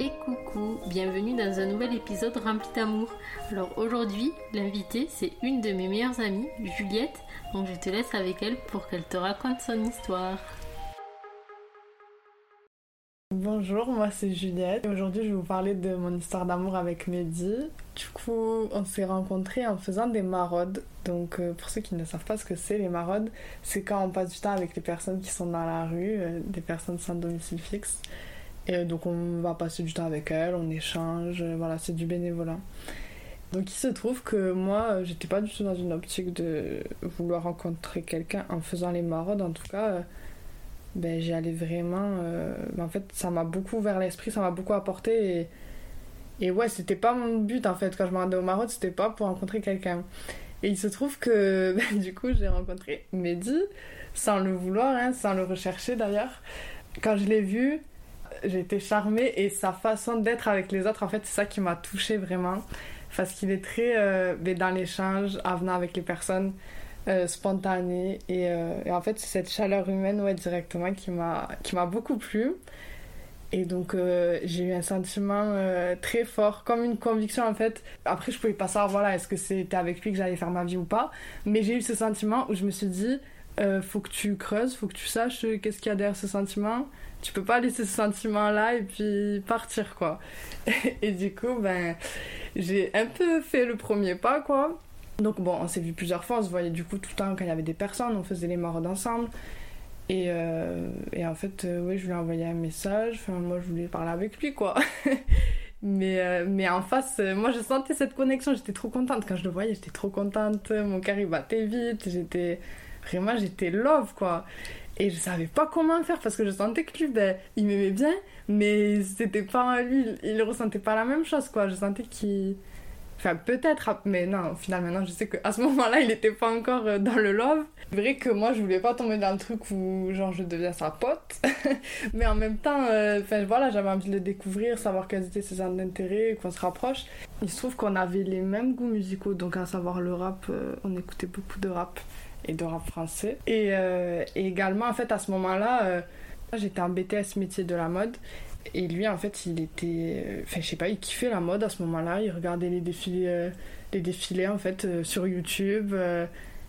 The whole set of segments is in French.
et coucou, bienvenue dans un nouvel épisode rempli d'amour. Alors aujourd'hui, l'invitée c'est une de mes meilleures amies, Juliette, donc je te laisse avec elle pour qu'elle te raconte son histoire. Bonjour, moi c'est Juliette. Aujourd'hui, je vais vous parler de mon histoire d'amour avec Mehdi. Du coup, on s'est rencontrés en faisant des maraudes. Donc, euh, pour ceux qui ne savent pas ce que c'est, les maraudes, c'est quand on passe du temps avec les personnes qui sont dans la rue, euh, des personnes sans domicile fixe. Et euh, donc, on va passer du temps avec elles, on échange, voilà, c'est du bénévolat. Donc, il se trouve que moi, j'étais pas du tout dans une optique de vouloir rencontrer quelqu'un en faisant les maraudes, en tout cas ben, j'y allais vraiment. Euh, ben, en fait, ça m'a beaucoup ouvert l'esprit, ça m'a beaucoup apporté. Et, et ouais, c'était pas mon but en fait. Quand je me rendais au Maroc, c'était pas pour rencontrer quelqu'un. Et il se trouve que ben, du coup, j'ai rencontré Mehdi, sans le vouloir, hein, sans le rechercher d'ailleurs. Quand je l'ai vu, j'ai été charmée et sa façon d'être avec les autres, en fait, c'est ça qui m'a touchée vraiment. Parce qu'il est très euh, ben, dans l'échange, avenant avec les personnes. Euh. Euh, et, en fait, c'est cette chaleur humaine, ouais, directement, qui m'a, qui m'a beaucoup plu. Et donc, euh, j'ai eu un sentiment très fort, comme une conviction, en fait. Après, je pouvais pas savoir, voilà, est-ce que c'était avec lui que j'allais faire ma vie ou pas. Mais j'ai eu ce sentiment où je me suis dit, faut que tu creuses, faut que tu saches qu'est-ce qu'il y a derrière ce sentiment. Tu peux pas laisser ce sentiment-là et puis partir, quoi. et du coup, ben, j'ai un peu fait le premier pas, quoi. Donc bon, on s'est vu plusieurs fois, on se voyait du coup tout le temps quand il y avait des personnes, on faisait les maraudes ensemble. Et, euh, et en fait, euh, oui, je lui ai envoyé un message, moi je voulais parler avec lui quoi. mais, euh, mais en face, moi je sentais cette connexion, j'étais trop contente. Quand je le voyais, j'étais trop contente, mon cœur il battait vite, j'étais vraiment, j'étais love quoi. Et je savais pas comment faire parce que je sentais que lui, ben, il m'aimait bien, mais c'était pas lui, il, ressentait pas la même chose quoi. Je sentais qu'il Enfin, peut-être, mais non, finalement, maintenant, je sais qu'à ce moment-là, il n'était pas encore euh, dans le love. C'est vrai que moi, je voulais pas tomber dans le truc où, genre, je deviens sa pote. mais en même temps, euh, enfin, voilà, j'avais envie de le découvrir, savoir quels étaient ses centres d'intérêt, qu'on se rapproche. Il se trouve qu'on avait les mêmes goûts musicaux, donc à savoir le rap, euh, on écoutait beaucoup de rap et de rap français. Et, et également, en fait, à ce moment-là, j'étais en BTS métier de la mode. Et lui, en fait, il était. Euh, enfin, je sais pas, il kiffait la mode à ce moment-là. Il regardait les défilés, euh, les défilés en fait, euh, sur YouTube.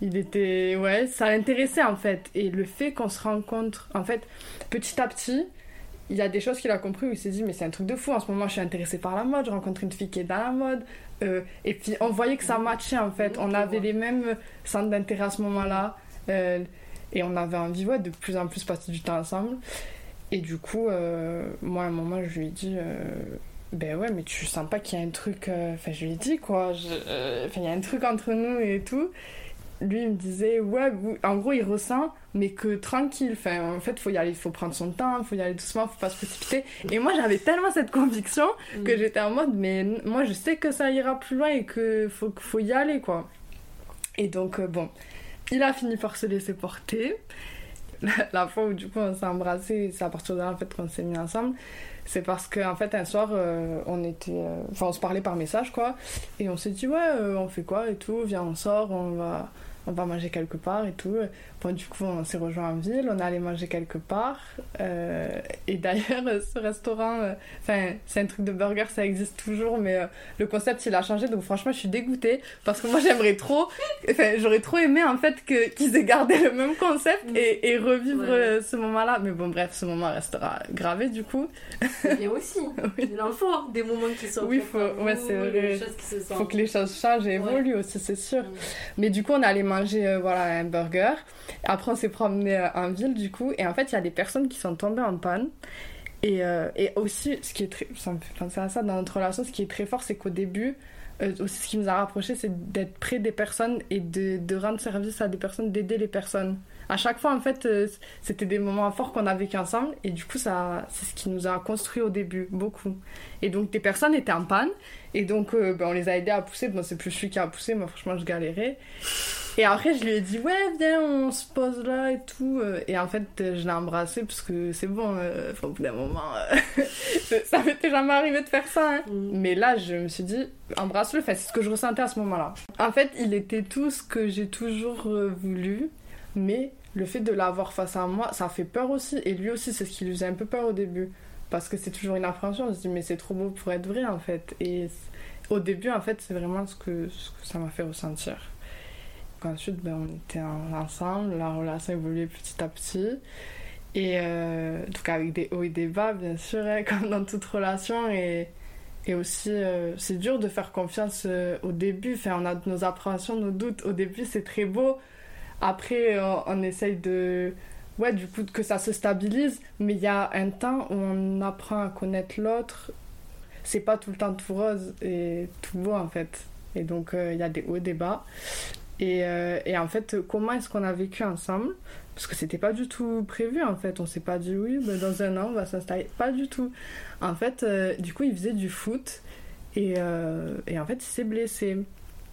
il était. Ouais, ça l'intéressait, en fait. Et le fait qu'on se rencontre, en fait, petit à petit, il y a des choses qu'il a compris où il s'est dit, mais c'est un truc de fou. En ce moment, je suis intéressée par la mode. Je rencontre une fille qui est dans la mode. Et puis, on voyait que ça matchait, en fait. On avait les mêmes centres d'intérêt à ce moment-là. et on avait envie, ouais, de plus en plus passer du temps ensemble. Et du coup, euh, moi, à un moment, je lui ai dit euh, Ben ouais, mais tu sens pas qu'il y a un truc. Euh, enfin, je lui ai dit quoi. Il y a un truc entre nous et tout. Lui, il me disait Ouais, en gros, il ressent, mais que tranquille. Enfin, en fait, faut y aller, il faut prendre son temps, faut y aller doucement, faut pas se précipiter. Et moi, j'avais tellement cette conviction que mm. j'étais en mode Mais moi, je sais que ça ira plus loin et qu'il faut, faut y aller, quoi. Et donc, bon, il a fini par se laisser porter la, fois où du coup on s'est embrassé, c'est à partir de là en fait qu'on s'est mis ensemble. C'est parce qu'en en fait un soir euh, on était, euh, enfin on se parlait par message quoi, et on s'est dit ouais euh, on fait quoi et tout, viens on sort, on va on va manger quelque part et tout. Bon, du coup, on s'est rejoint en ville, on est allé manger quelque part. Euh, et d'ailleurs, ce restaurant, euh, enfin, c'est un truc de burger, ça existe toujours, mais euh, le concept, il a changé. Donc, franchement, je suis dégoûtée parce que moi, j'aimerais trop, enfin, j'aurais trop aimé en fait qu'ils aient gardé le même concept et, et revivre ce moment-là. Mais bon, bref, ce moment restera gravé du coup. Et aussi, oui. il en faut des moments qui sont. Oui, faut, ouais, c'est vrai. Faut que les choses changent et évoluent aussi, c'est sûr. Mais du coup, on est allé manger voilà, un burger. Après, on s'est promené euh, en ville, du coup, et en fait, il y a des personnes qui sont tombées en panne. Et, euh, et aussi, ce qui est très. Ça à ça dans notre relation, ce qui est très fort, c'est qu'au début, euh, aussi ce qui nous a rapprochés, c'est d'être près des personnes et de, de, rendre service à des personnes, d'aider les personnes. À chaque fois, en fait, c'était des moments forts qu'on a vécu ensemble et du coup, ça, c'est ce qui nous a construit au début, beaucoup. Et donc, des personnes étaient en panne et donc, ben, on les a aidés à pousser. Bon, c'est plus celui qui a poussé, moi, franchement, je galérais. Et après, je lui ai dit, ouais, viens, on se pose là et tout. Et en fait, je l'ai embrassé parce que c'est bon, euh, au bout d'un moment, euh, ça m'était jamais arrivé de faire ça. Hein. Mm. Mais là, je me suis dit, embrasse-le, c'est ce que je ressentais à ce moment-là. En fait, il était tout ce que j'ai toujours euh, voulu, mais le fait de l'avoir face à moi, ça fait peur aussi. Et lui aussi, c'est ce qui lui faisait un peu peur au début. parce que c'est toujours une appréhension. On se dit, mais c'est trop beau pour être vrai, en fait. Et au début, en fait, c'est vraiment ce que, ce que ça m'a fait ressentir. Ensuite, ben, on était ensemble, la relation évoluait petit à petit. Et euh, donc avec des hauts et des bas, bien sûr, hein, comme dans toute relation. Et, et aussi, euh, c'est dur de faire confiance euh, au début. Enfin, on a nos appréhensions, nos doutes. Au début, c'est très beau. Après, on, on essaye de... Ouais, du coup, que ça se stabilise. Mais il y a un temps où on apprend à connaître l'autre. C'est pas tout le temps tout rose et tout beau, en fait. Et donc, il y a des hauts et des bas. Et, et en fait, comment est-ce qu'on a vécu ensemble? Parce que c'était pas du tout prévu en fait. On s'est pas dit oui, ben, dans un an on va s'installer. Pas du tout. En fait, euh, du coup, il faisait du foot et, euh, et en fait, il s'est blessé.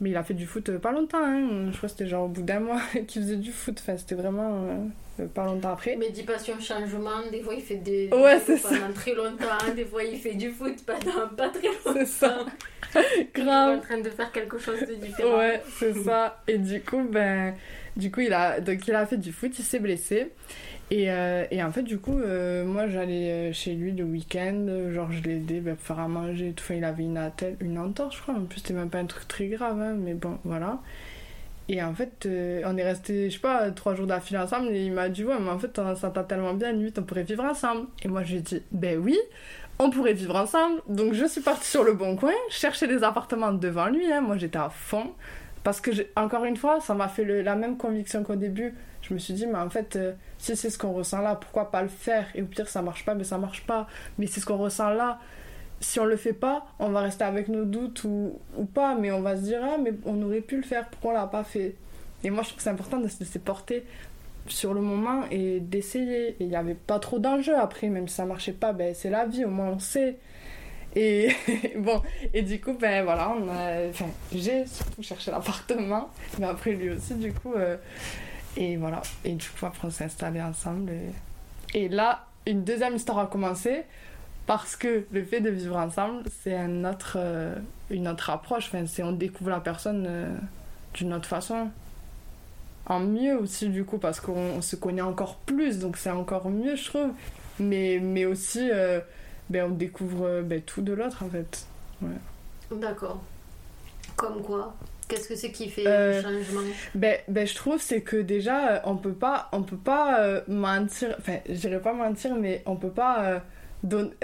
Mais il a fait du foot pas longtemps, hein. je crois que c'était genre au bout d'un mois qu'il faisait du foot. Enfin, c'était vraiment euh, pas longtemps après. Mais dis pas sur changement, des fois il fait des, des ouais, ça. pendant très longtemps, des fois il fait du foot pendant pas très longtemps. C'est ça. Il est Grave. en train de faire quelque chose de différent. Ouais, c'est ça. Et du coup, ben, du coup, il a, donc il a fait du foot, il s'est blessé. Et, euh, et, en fait, du coup, euh, moi j'allais chez lui le week-end, genre je l'aidais ben, pour faire à manger et tout. Enfin, il avait une, attelle, une entorse, je crois. En plus, c'était même pas un truc très grave, hein, mais bon, voilà. Et en fait, euh, on est resté, je sais pas, trois jours d'affilée ensemble. Et il m'a dit, ouais, mais en fait, on s'entend tellement bien, limite, on pourrait vivre ensemble. Et moi, j'ai dit, ben oui, on pourrait vivre ensemble. Donc, je suis partie sur le bon coin, chercher des appartements devant lui. Hein. Moi, j'étais à fond. Parce que, encore une fois, ça m'a fait la même conviction qu'au début. Je me suis dit, mais en fait, euh, si c'est ce qu'on ressent là, pourquoi pas le faire? Et au pire, ça marche pas, mais ça marche pas. Mais c'est ce qu'on ressent là. Si on le fait pas, on va rester avec nos doutes ou, ou pas, mais on va se dire, ah, mais on aurait pu le faire, pourquoi on l'a pas fait? Et moi, je trouve que c'est important de se laisser porter sur le moment et d'essayer. Il n'y avait pas trop d'enjeux après, même si ça marchait pas, ben, c'est la vie, au moins on sait. Et bon, et du coup, ben voilà, on a, j'ai surtout cherché l'appartement, mais après lui aussi, du coup. Euh, et voilà, et du coup, après on s'est installés ensemble. Et, là, une deuxième histoire a commencé parce que le fait de vivre ensemble, c'est un autre, euh, une autre approche. Enfin, c'est on découvre la personne euh, d'une autre façon. En mieux aussi, du coup, parce qu'on se connaît encore plus, donc c'est encore mieux, je trouve. Mais, mais aussi ben, on découvre ben, tout de l'autre en fait. Ouais. D'accord. Comme quoi? Qu'est-ce que c'est qui fait euh, le changement? ben, ben, je trouve c'est que déjà on peut pas on peut pas euh, mentir enfin je dirais pas mentir mais on peut pas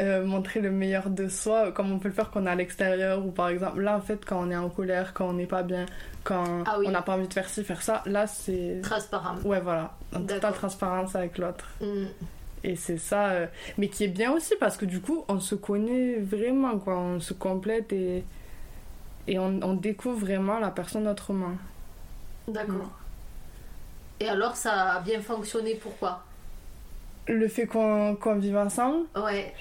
euh, montrer le meilleur de soi comme on peut le faire quand on est à l'extérieur ou par exemple là en fait quand on est en colère quand on n'est pas bien quand ah oui. on n'a pas envie de faire ci faire ça là c'est transparent ouais voilà en totale transparence avec l'autre mm. Et c'est ça, euh, mais qui est bien aussi parce que du coup, on se connaît vraiment, quoi. On se complète et, et on, on découvre vraiment la personne autrement. D'accord. Mm. Et alors, ça a bien fonctionné, pourquoi? Le fait qu'on qu'on vive ensemble Ouais.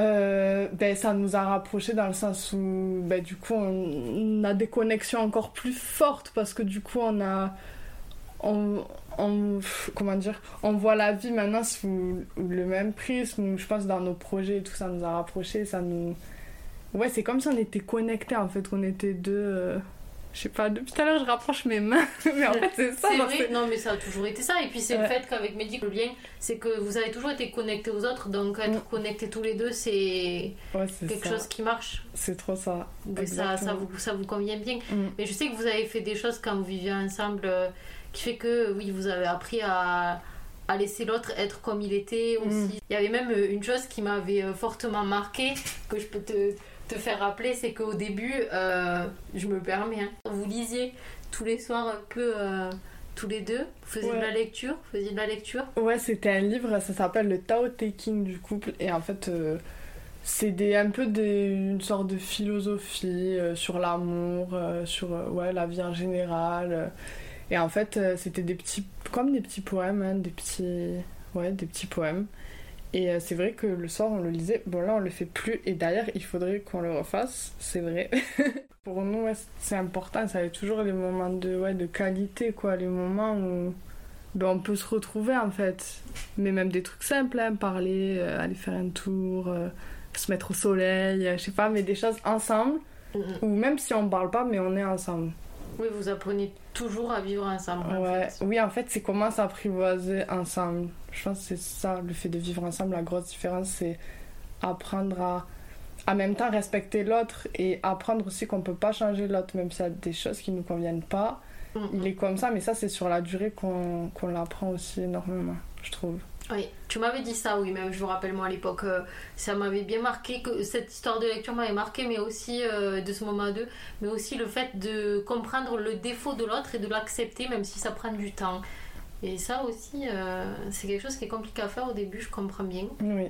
Euh, ben, ça nous a rapprochés dans le sens où, ben, du coup, on, on a des connexions encore plus fortes parce que du coup, on a. On, on, comment dire, on voit la vie maintenant sous le même prisme. Je pense dans nos projets et tout, ça nous a rapprochés, ça nous. Ouais, c'est comme si on était connectés en fait, qu'on était deux. Euh... Je sais pas, depuis tout à l'heure je rapproche mes mains, mais en fait c'est ça. C'est vrai, non mais ça a toujours été ça. Et puis c'est ouais. le fait qu'avec Mehdi, le lien, c'est que vous avez toujours été connectés aux autres, donc être mmh. connectés tous les deux, c'est ouais, quelque ça. chose qui marche. C'est trop ça. Mais ça, ça, vous, ça vous convient bien. Mmh. Mais je sais que vous avez fait des choses quand vous viviez ensemble. Euh, qui fait que oui vous avez appris à, à laisser l'autre être comme il était aussi. Mm. Il y avait même une chose qui m'avait fortement marqué que je peux te, te faire rappeler, c'est qu'au début, euh, je me permets, hein, vous lisiez tous les soirs un peu euh, tous les deux, vous faisiez ouais. de la lecture, vous faisiez de la lecture. Ouais, c'était un livre, ça s'appelle le Tao Te King du couple et en fait euh, c'est des, un peu des, une sorte de philosophie sur l'amour, sur ouais, la vie en général. Et en fait, c'était des petits, comme des petits poèmes, hein, des petits, ouais, des petits poèmes. Et euh, c'est vrai que le soir, on le lisait. Bon, là, on le fait plus. Et d'ailleurs, il faudrait qu'on le refasse. C'est vrai. Pour nous, ouais, c'est important. Ça avait toujours les moments de, ouais, de qualité, quoi. Les moments où ben, on peut se retrouver, en fait. Mais même des trucs simples, hein, parler, euh, aller faire un tour, euh, se mettre au soleil, je sais pas, mais des choses ensemble. Mm -hmm. Ou même si on parle pas, mais on est ensemble. Oui, vous apprenez toujours à vivre ensemble. Ouais. En fait. Oui, en fait, c'est comment s'apprivoiser ensemble. Je pense que c'est ça, le fait de vivre ensemble, la grosse différence, c'est apprendre à en même temps respecter l'autre et apprendre aussi qu'on peut pas changer l'autre même s'il y a des choses qui nous conviennent pas. Mm. Il est comme ça, mais ça c'est sur la durée qu'on qu'on l'apprend aussi énormément, je trouve. Oui, tu m'avais dit ça, oui, même je me rappelle moi à l'époque, euh, ça m'avait bien marqué, que cette histoire de lecture m'avait marqué, mais aussi euh, de ce moment à deux, mais aussi le fait de comprendre le défaut de l'autre et de l'accepter, même si ça prend du temps. Et ça aussi, euh, c'est quelque chose qui est compliqué à faire au début, je comprends bien. Oui.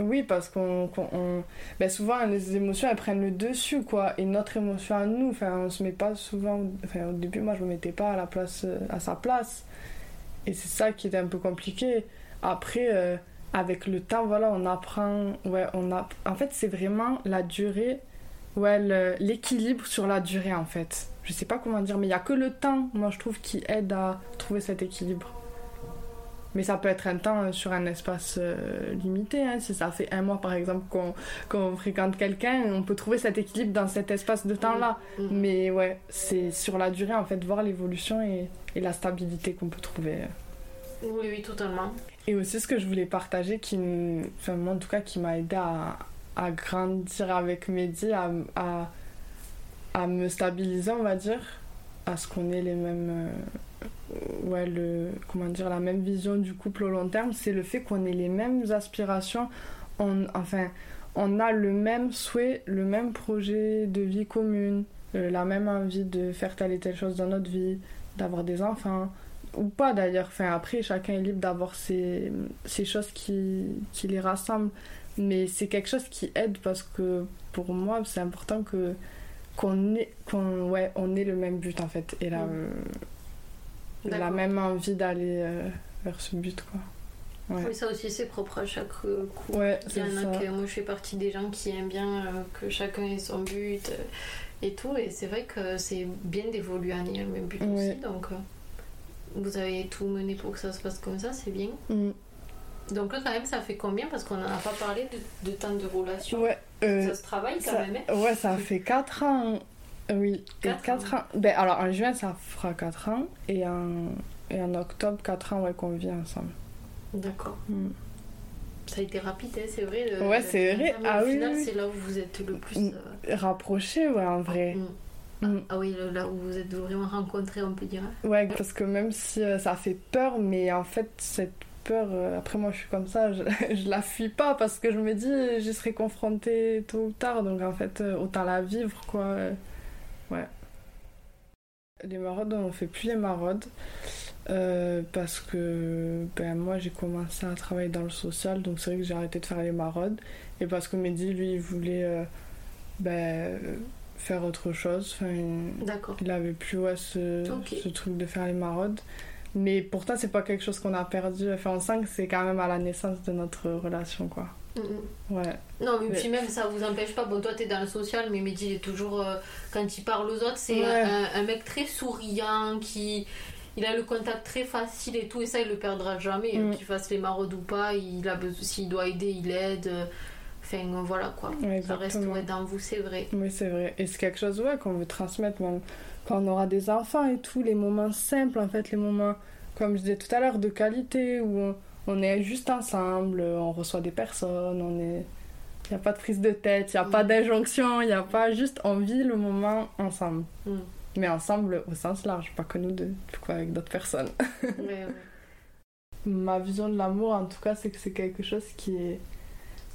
Oui, parce qu'on. qu'on- on- ben souvent, les émotions, elles prennent le dessus, quoi. Et notre émotion à nous, enfin, on se met pas souvent. Enfin, au début, moi, je me mettais pas à, la place, à sa place. Et c'est ça qui était un peu compliqué. Après, euh, avec le temps, voilà, on apprend. Ouais, on a... En fait, c'est vraiment la durée. Ouais, l'équilibre sur la durée, en fait. Je sais pas comment dire, mais il y a que le temps, moi, je trouve, qui aide à trouver cet équilibre. Mais ça peut être un temps euh, sur un espace euh, limité. hein. Si ça fait un mois, par exemple, qu'on qu'on fréquente quelqu'un, on peut trouver cet équilibre dans cet espace de temps-là. Mhm. Mais ouais, c'est sur la durée, en fait, voir l'évolution et, et la stabilité qu'on peut trouver. Oui, oui, totalement. Et aussi, ce que je voulais partager, qui, enfin, en tout cas, qui m'a aidé à, grandir avec Mehdi, à, à, me stabiliser, on va dire, à ce qu'on ait les mêmes. euh, ouais, le, comment dire, la même vision du couple au long terme, c'est le fait qu'on ait les mêmes aspirations. On, enfin, on a le même souhait, le même projet de vie commune, euh, la même envie de faire telle et telle chose dans notre vie, d'avoir des enfants, ou pas d'ailleurs. Enfin, après, chacun est libre d'avoir ses, ses choses qui, qui les rassemblent. Mais c'est quelque chose qui aide parce que pour moi, c'est important que qu'on ait, qu'on, ouais, on ait le même but en fait. Et la, la D'accord. même envie d'aller euh, vers ce but, quoi. Ouais, Oui, ça aussi, c'est propre à chaque euh, couple. ouais Il y c'est en a ça. que moi je fais partie des gens qui aiment bien euh, que chacun ait son but euh, et tout. Et c'est vrai que c'est bien d'évoluer en ayant le même but aussi. Donc euh, vous avez tout mené pour que ça se passe comme ça, c'est bien. Mm. Donc là, quand même, ça fait combien? Parce qu'on n'en a pas parlé de, de temps de relation. Ouais, euh, Ça se travaille quand ça, même. hein? ouais, ça fait 4 ans. Oui, et Quatre 4 ans. Ben, alors en juin, ça fera 4 ans. Et en, et en octobre, 4 ans, ouais, qu'on vit ensemble. D'accord. Mm. Ça a été rapide, hein, c'est vrai. le- Ouais, c'est vrai. Ah au oui, final, oui, oui. c'est là où vous êtes le plus. Mm. euh, Rapproché, ouais, en vrai. mm. Mm. Ah oui, là où vous êtes vraiment rencontrés, on peut dire. Ouais, parce que même si euh, ça fait peur, mais en fait, cette peur, euh, après moi je suis comme ça, je, je la fuis pas parce que je me dis j'y serai confrontée tôt ou tard, donc en fait, euh, autant la vivre, quoi. Ouais. Les maraudes, on fait plus les maraudes euh, parce que ben, moi j'ai commencé à travailler dans le social, donc c'est vrai que j'ai arrêté de faire les maraudes. Et parce que Mehdi, lui, il voulait euh, ben, faire autre chose. Enfin, il avait plus ouais, ce, truc de faire les maraudes. Mais pourtant, c'est pas quelque chose qu'on a perdu. Enfin, on sent que c'est quand même à la naissance de notre relation, quoi. Ouais. Non, mais Mais- puis même ça vous empêche pas. Bon, toi t'es dans le social, mais Mehdi il est toujours. euh, quand il parle aux autres, c'est Ouais. un, un mec très souriant qui. Il a le contact très facile et tout, et ça il le perdra jamais. Mm. Qu'il fasse les maraudes ou pas, il a besoin, s'il doit aider, il aide. Enfin voilà quoi. Ouais, ça reste ouais, dans vous, c'est vrai. Oui, c'est vrai. Et c'est quelque chose ouais, qu'on veut transmettre, même quand on aura des enfants et tout, les moments simples, en fait, les moments, comme je disais tout à l'heure, de qualité, où on, on est juste ensemble, on reçoit des personnes, on est. Il n'y a pas de prise de tête, il n'y a pas Mm. d'injonction, il n'y a pas juste on vit le moment ensemble. Mm. Mais ensemble au sens large, pas que nous deux, coup avec d'autres personnes. Ouais. Ma vision de l'amour, en tout cas, c'est que c'est quelque chose qui est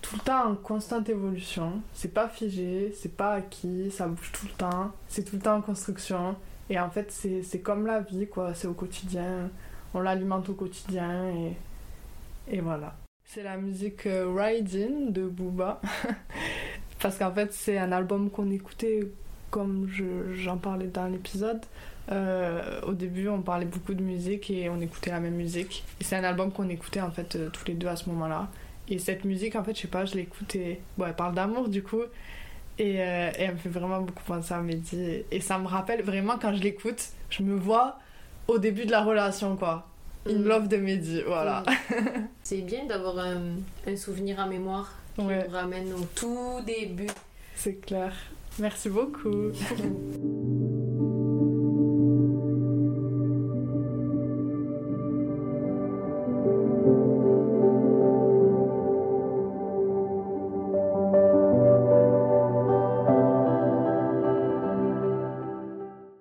tout le temps en constante évolution. C'est pas figé, c'est pas acquis, ça bouge tout le temps, c'est tout le temps en construction. Et en fait, c'est comme la vie, quoi. C'est au quotidien. On l'alimente au quotidien et, et voilà. C'est la musique euh, Riding de Booba. Parce qu'en fait, c'est un album qu'on écoutait comme je- j'en parlais dans l'épisode. Euh, au début, on parlait beaucoup de musique et on écoutait la même musique. Et c'est un album qu'on écoutait en fait euh, tous les deux à ce moment-là. Et cette musique, en fait, je sais pas, je l'écoute et bon, elle parle d'amour du coup. Et, euh, et elle me fait vraiment beaucoup penser à Mehdi. Et ça me rappelle vraiment quand je l'écoute, je me vois au début de la relation quoi. In Mm. love de Mehdi, voilà. C'est bien d'avoir un, un souvenir en mémoire qui Ouais, nous ramène au tout début. c'est clair. Merci beaucoup.